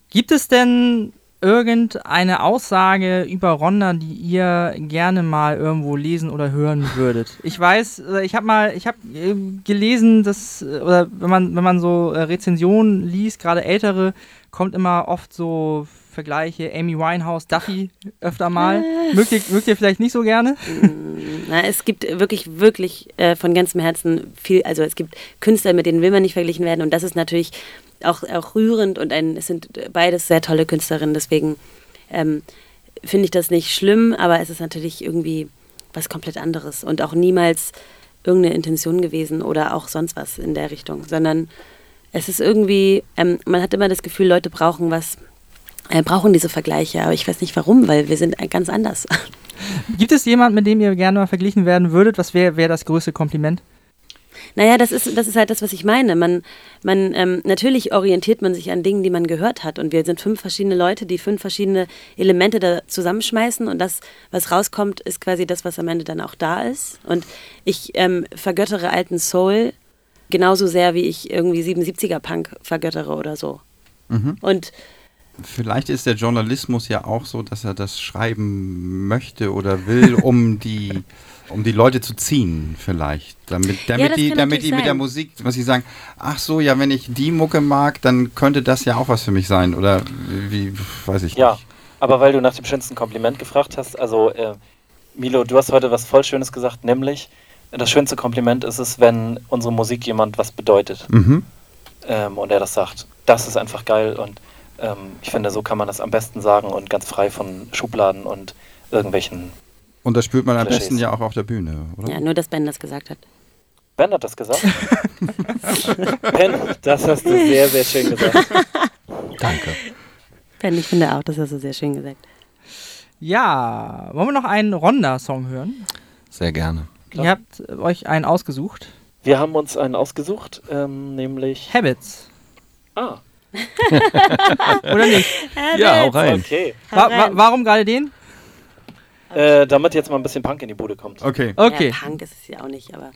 Gibt es denn irgendeine Aussage über Ronda, die ihr gerne mal irgendwo lesen oder hören würdet? Ich weiß, äh, ich habe mal, ich habe äh, gelesen, dass äh, oder wenn man wenn man so Rezensionen liest, gerade ältere, kommt immer oft so Vergleiche Amy Winehouse, Duffy öfter mal. mögt, ihr, mögt ihr vielleicht nicht so gerne? Na, es gibt wirklich, wirklich äh, von ganzem Herzen viel, also es gibt Künstler, mit denen will man nicht verglichen werden und das ist natürlich auch, auch rührend und ein, es sind beides sehr tolle Künstlerinnen, deswegen ähm, finde ich das nicht schlimm, aber es ist natürlich irgendwie was komplett anderes und auch niemals irgendeine Intention gewesen oder auch sonst was in der Richtung, sondern es ist irgendwie, ähm, man hat immer das Gefühl, Leute brauchen was, äh, brauchen diese Vergleiche, aber ich weiß nicht warum, weil wir sind ganz anders. Gibt es jemanden, mit dem ihr gerne mal verglichen werden würdet? Was wäre wär das größte Kompliment? Naja, das ist, das ist halt das, was ich meine. Man, man, ähm, natürlich orientiert man sich an Dingen, die man gehört hat. Und wir sind fünf verschiedene Leute, die fünf verschiedene Elemente da zusammenschmeißen. Und das, was rauskommt, ist quasi das, was am Ende dann auch da ist. Und ich ähm, vergöttere alten Soul genauso sehr, wie ich irgendwie 77er-Punk vergöttere oder so. Und Vielleicht ist der Journalismus ja auch so, dass er das schreiben möchte oder will, um die, um die Leute zu ziehen, vielleicht. Damit, damit das die, damit die mit der. Musik, was sie sagen, ach so, ja, wenn ich die Mucke mag, dann könnte das ja auch was für mich sein. Oder wie, weiß ich Ja, nicht. aber weil du nach dem schönsten Kompliment gefragt hast, also äh, Milo, du hast heute was voll Schönes gesagt, nämlich das schönste Kompliment ist es, wenn unsere Musik jemand was bedeutet Mhm. ähm, und er das sagt. Das ist einfach geil und ähm, ich finde, so kann man das am besten sagen und ganz frei von Schubladen und irgendwelchen. Und das spürt man am besten ja auch auf der Bühne, oder? ja, nur, dass Ben das gesagt hat. Ben hat das gesagt. ben, das hast du sehr, sehr schön gesagt. Danke. Ben, ich finde auch, das hast du sehr schön gesagt. Ja, wollen wir noch einen Ronda-Song hören? Sehr gerne. Ihr habt euch einen ausgesucht. Wir haben uns einen ausgesucht, ähm, nämlich. Habits. Ah, Oder nicht? Ja, hau rein. okay. Wa wa warum gerade den? Äh, damit jetzt mal ein bisschen Punk in die Bude kommt. Okay. Okay. Ja, Punk ist es ja auch nicht, aber.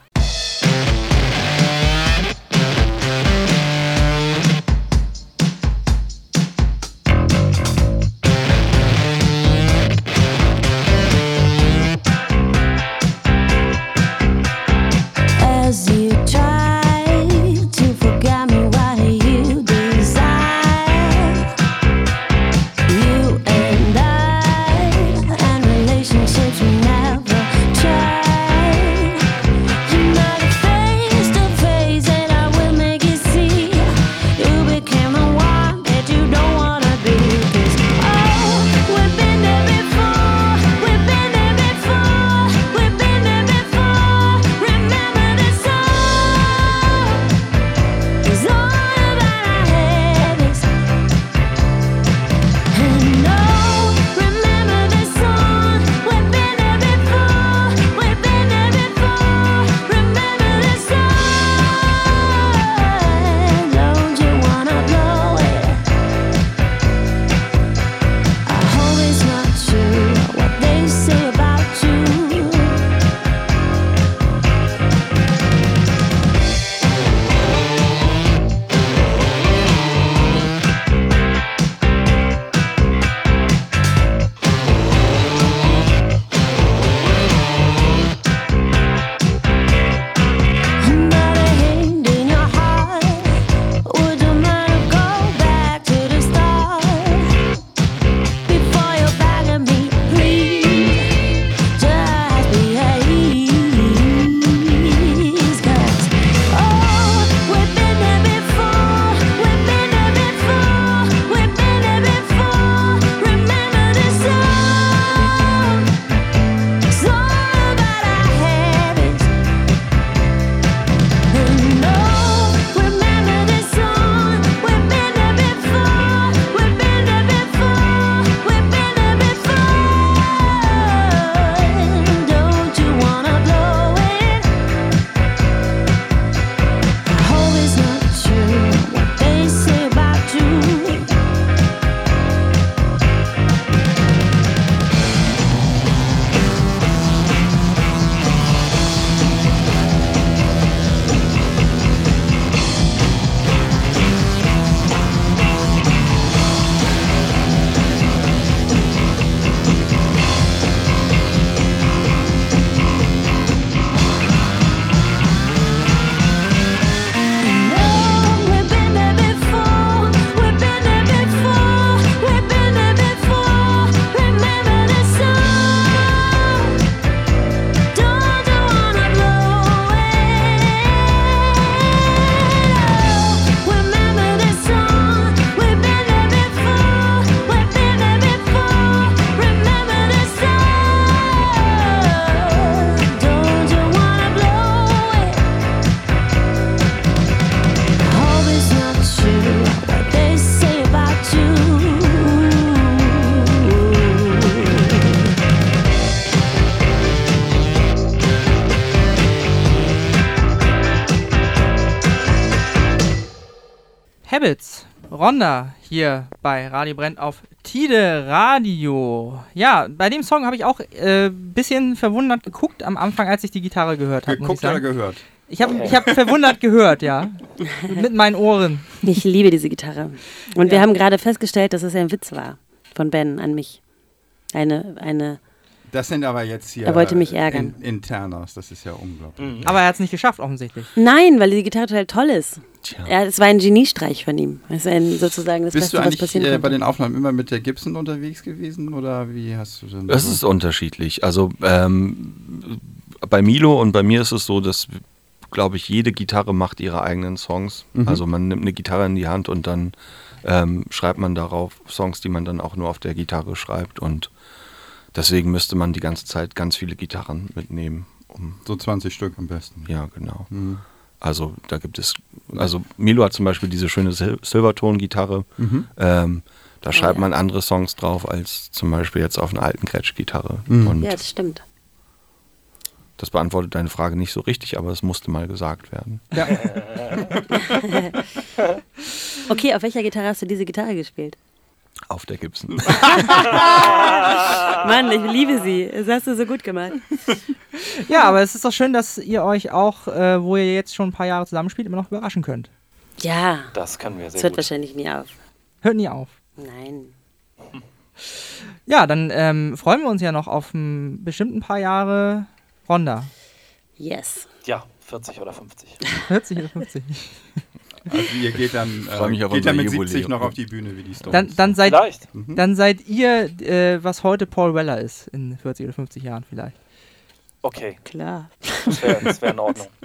Habits. Ronda hier bei Radio Brennt auf Tide Radio. Ja, bei dem Song habe ich auch ein äh, bisschen verwundert geguckt am Anfang, als ich die Gitarre gehört habe. Geguckt oder gehört? Ich habe ich hab verwundert gehört, ja. Mit meinen Ohren. Ich liebe diese Gitarre. Und Ja. wir haben gerade festgestellt, dass es ein Witz war von Ben an mich. Eine, eine, Das sind aber jetzt hier Er wollte mich ärgern. In, Internas, das ist ja unglaublich. Aber er hat es nicht geschafft, offensichtlich. Nein, weil die Gitarre total toll ist. Tja. Ja, es war ein Geniestreich von ihm. Es ist ein, sozusagen das Bist du Beste, was eigentlich passieren äh, bei den Aufnahmen immer mit der Gibson unterwegs gewesen oder wie hast du denn Es ist unterschiedlich. Also ähm, bei Milo und bei mir ist es so, dass, glaube ich, jede Gitarre macht ihre eigenen Songs. Also man nimmt eine Gitarre in die Hand und dann ähm, schreibt man darauf Songs, die man dann auch nur auf der Gitarre schreibt. Und deswegen müsste man die ganze Zeit ganz viele Gitarren mitnehmen. Um, so 20 Stück am besten. ja, genau. Mhm. Also da gibt es, also Milo hat zum Beispiel diese schöne Sil Silverton-Gitarre. Mhm. Ähm, da schreibt ja. man andere Songs drauf als zum Beispiel jetzt auf einer alten Gretsch-Gitarre. Mhm. Ja, das stimmt. das beantwortet deine Frage nicht so richtig, aber es musste mal gesagt werden. Okay, auf welcher Gitarre hast du diese Gitarre gespielt? Auf der Gibson. Mann, ich liebe sie. Das hast du so gut gemacht. Ja, aber es ist doch schön, dass ihr euch auch, äh, wo ihr jetzt schon ein paar Jahre zusammenspielt, immer noch überraschen könnt. Ja, Das können wir es sehr hört gut. wahrscheinlich nie auf. Hört nie auf. Nein. Ja, dann ähm, freuen wir uns ja noch auf ein bestimmten paar Jahre Ronda. Yes. Ja, 40 oder 50. 40 oder 50. Also ihr geht dann, äh, geht dann mit 70 Jubiläum. noch auf die Bühne wie die Stones. Dann, dann, seid, Vielleicht. dann seid ihr, äh, was heute Paul Weller ist, in 40 oder 50 Jahren vielleicht. Okay, Klar. das wäre das wär in Ordnung.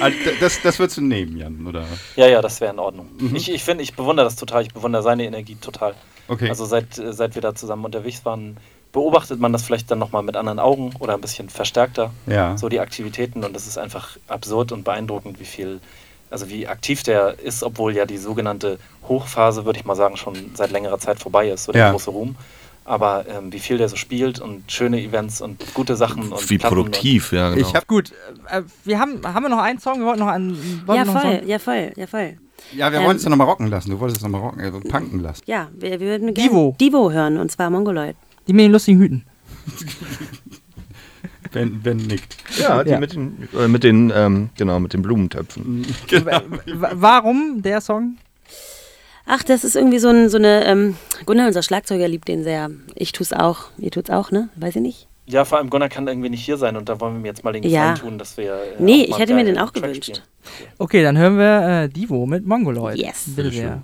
Also, das, das würdest du nehmen, Jan, oder? Ja, ja, das wäre in Ordnung. Ich, ich finde, ich bewundere das total. Ich bewundere seine Energie total. Okay. Also seit, seit wir da zusammen unterwegs waren, beobachtet man das vielleicht dann nochmal mit anderen Augen oder ein bisschen verstärkter. ja. So die Aktivitäten und es ist einfach absurd und beeindruckend, wie viel, also wie aktiv der ist, obwohl ja die sogenannte Hochphase, würde ich mal sagen, schon seit längerer Zeit vorbei ist, so der Ja. große Ruhm. Aber ähm, wie viel der so spielt und schöne Events und gute Sachen und Wie Platten produktiv, ja, genau. Ich habe Gut, äh, wir haben, haben wir noch einen Song? Wir wollten noch einen. wollten Ja, noch einen voll, Song? ja, voll, ja, voll. ja, wir Ähm, wollen es ja nochmal rocken lassen. Du wolltest es nochmal rocken, also punken lassen. Ja, wir, wir würden gerne Divo. Divo hören, und zwar Mongoloid. Die mit den lustigen Hüten. Wenn, wenn nickt. ja, die Ja. mit den, äh, mit den ähm, genau, mit den Blumentöpfen. Genau. W warum der Song? Ach, das ist irgendwie so, ein, so eine, ähm, Gunnar, unser Schlagzeuger, liebt den sehr. Ich tu's auch. Ihr tut's auch, ne? Weiß ich nicht. Ja, vor allem Gunnar kann irgendwie nicht hier sein und da wollen wir mir jetzt mal den Ja. Gefallen tun, dass wir. Äh, Nee, ich hätte mir den auch Track gewünscht. spielen. Okay, dann hören wir äh, Divo mit Mongoloid. Yes. Bitte Sehr sehr.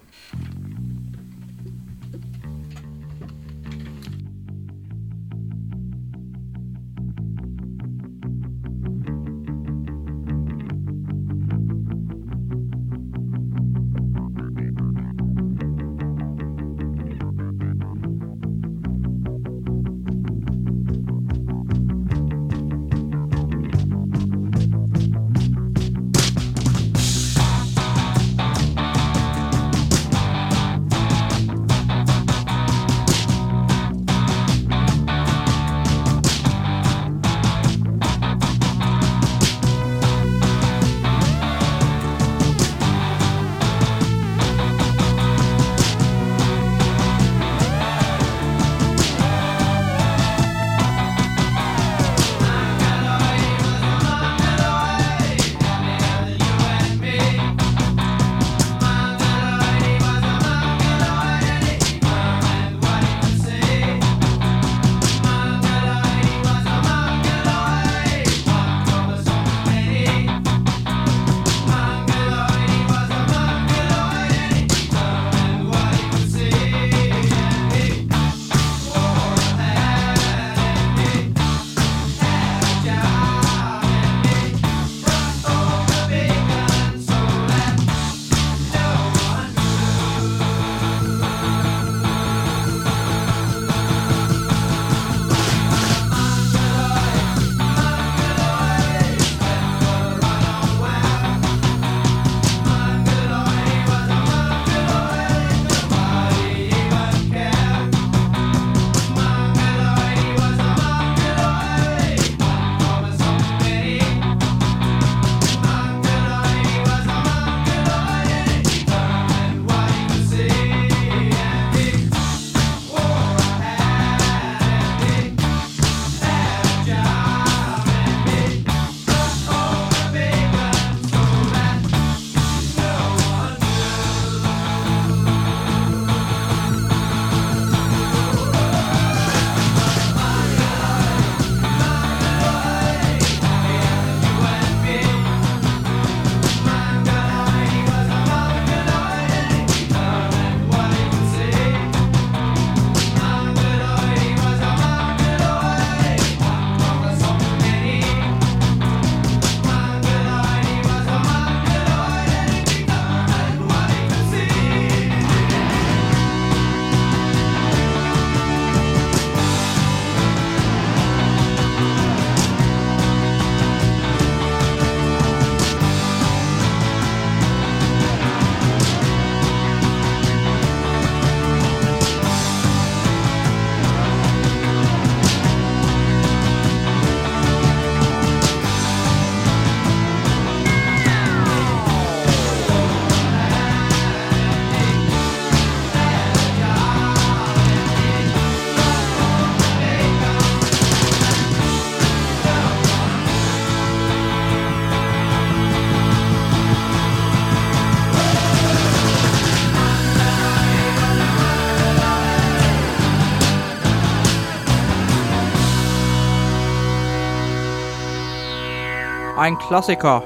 Ein Klassiker.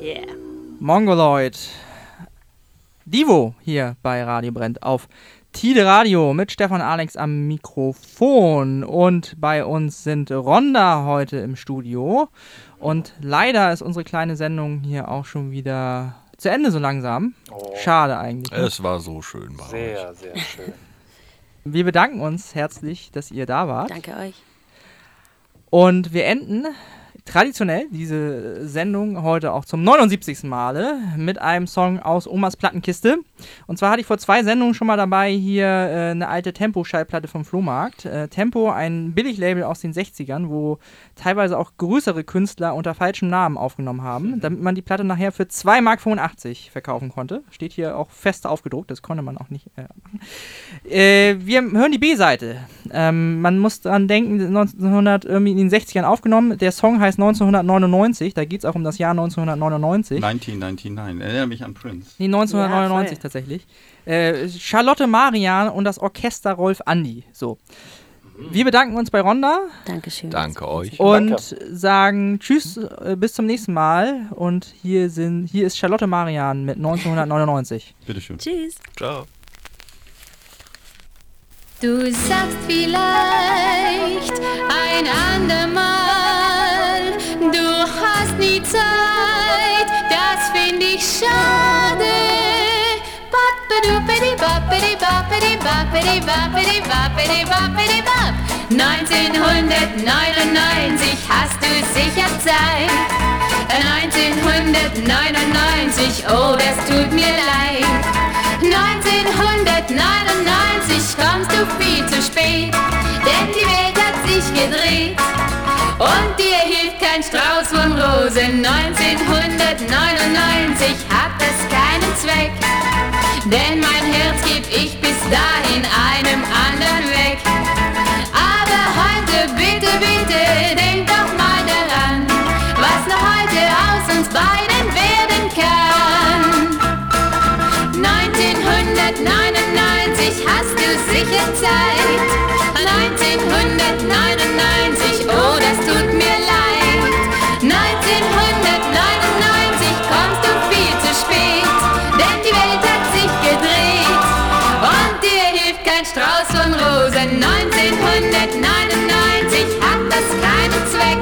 Yeah. Mongoloid. Divo hier bei Radio Brennt auf Tide Radio mit Stefan Alex am Mikrofon. Und bei uns sind Ronda heute im Studio. Und leider ist unsere kleine Sendung hier auch schon wieder zu Ende so langsam. Oh, Schade eigentlich. ne? Es war so schön bei euch. sehr, sehr schön. Wir bedanken uns herzlich, dass ihr da wart. Danke euch. Und wir enden traditionell diese Sendung heute auch zum 79. Male mit einem Song aus Omas Plattenkiste. Und zwar hatte ich vor zwei Sendungen schon mal dabei hier äh, eine alte Tempo-Schallplatte vom Flohmarkt. Äh, Tempo, ein Billiglabel aus den 60ern, wo teilweise auch größere Künstler unter falschem Namen aufgenommen haben, damit man die Platte nachher für 2,85 Mark verkaufen konnte. Steht hier auch fest aufgedruckt, das konnte man auch nicht äh, machen. Äh, wir hören die B-Seite. Ähm, man muss dran denken, 1900 irgendwie in den 60ern aufgenommen. Der Song heißt 1999, da geht es auch um das Jahr 1999. 1999. Erinnere mich an Prince. Nee, 1999 Ja, tatsächlich. Äh, Charlotte Marian und das Orchester Rolf Andi. So. Wir bedanken uns bei Ronda Dankeschön. Danke euch. und Danke. sagen Tschüss, äh, bis zum nächsten Mal. Und hier, sind, hier ist Charlotte Marian mit 1999. Bitteschön. Tschüss. Ciao. Du sagst vielleicht ein andermal, Zeit, das find ich schade. Bappidi, bappidi, bappidi, bappidi, bappidi, bappidi, bappidi, bap. 1999 hast du sicher Zeit. 1999, oh, das tut mir leid. 1999 kommst du viel zu spät, denn die Welt hat sich gedreht. Und dir kein Strauß von Rosen. 1999 hat das keinen Zweck, denn mein Herz geb ich bis dahin einem anderen weg. Aber heute bitte, bitte, denk doch mal daran, was noch heute aus uns beiden werden kann. 1999 hast du sicher Zeit. 1999, oh, das tut mir. 99 kommst du viel zu spät, denn die Welt hat sich gedreht und dir hilft kein Strauß von Rosen. 1999 hat das keinen Zweck.